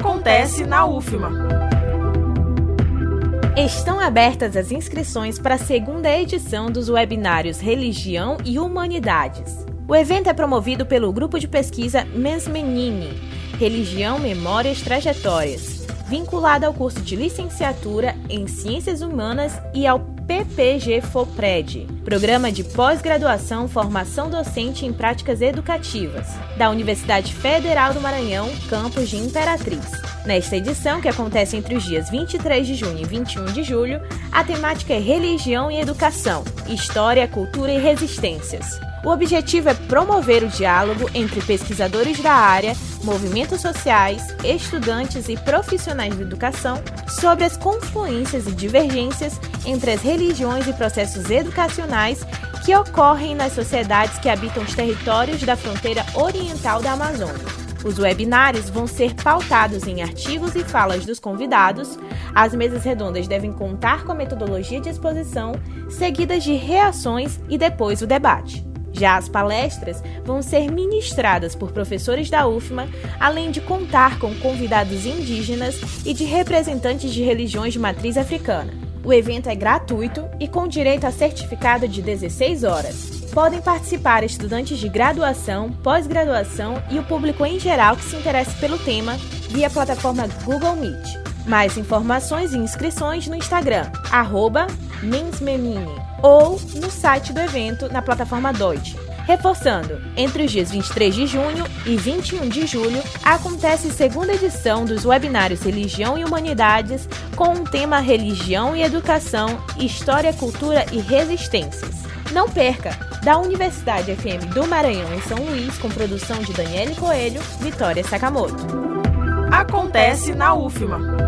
Acontece na UFMA. Estão abertas as inscrições para a segunda edição dos webinários Religião e Humanidades. O evento é promovido pelo grupo de pesquisa Mensmenini, Religião, Memórias, Trajetórias, vinculado ao curso de licenciatura em Ciências Humanas e ao PPG FOPRED, Programa de Pós-Graduação Formação Docente em Práticas Educativas, da Universidade Federal do Maranhão, campus de Imperatriz. Nesta edição, que acontece entre os dias 23 de junho e 21 de julho, a temática é Religião e Educação, História, Cultura e Resistências. O objetivo é promover o diálogo entre pesquisadores da área, movimentos sociais, estudantes e profissionais de educação sobre as confluências e divergências entre as religiões e processos educacionais que ocorrem nas sociedades que habitam os territórios da fronteira oriental da Amazônia. Os webinários vão ser pautados em artigos e falas dos convidados. As mesas redondas devem contar com a metodologia de exposição, seguidas de reações e depois o debate. Já as palestras vão ser ministradas por professores da UFMA, além de contar com convidados indígenas e de representantes de religiões de matriz africana. O evento é gratuito e com direito a certificado de 16 horas. Podem participar estudantes de graduação, pós-graduação e o público em geral que se interesse pelo tema via plataforma Google Meet. Mais informações e inscrições no Instagram, arroba ou no site do evento na plataforma Deutsche. Reforçando, entre os dias 23 de junho e 21 de julho, acontece a segunda edição dos webinários Religião e Humanidades com o tema Religião e Educação, História, Cultura e Resistências. Não perca! Da Universidade FM do Maranhão em São Luís, com produção de Daniele Coelho, Vitória Sakamoto. Acontece na UFMA.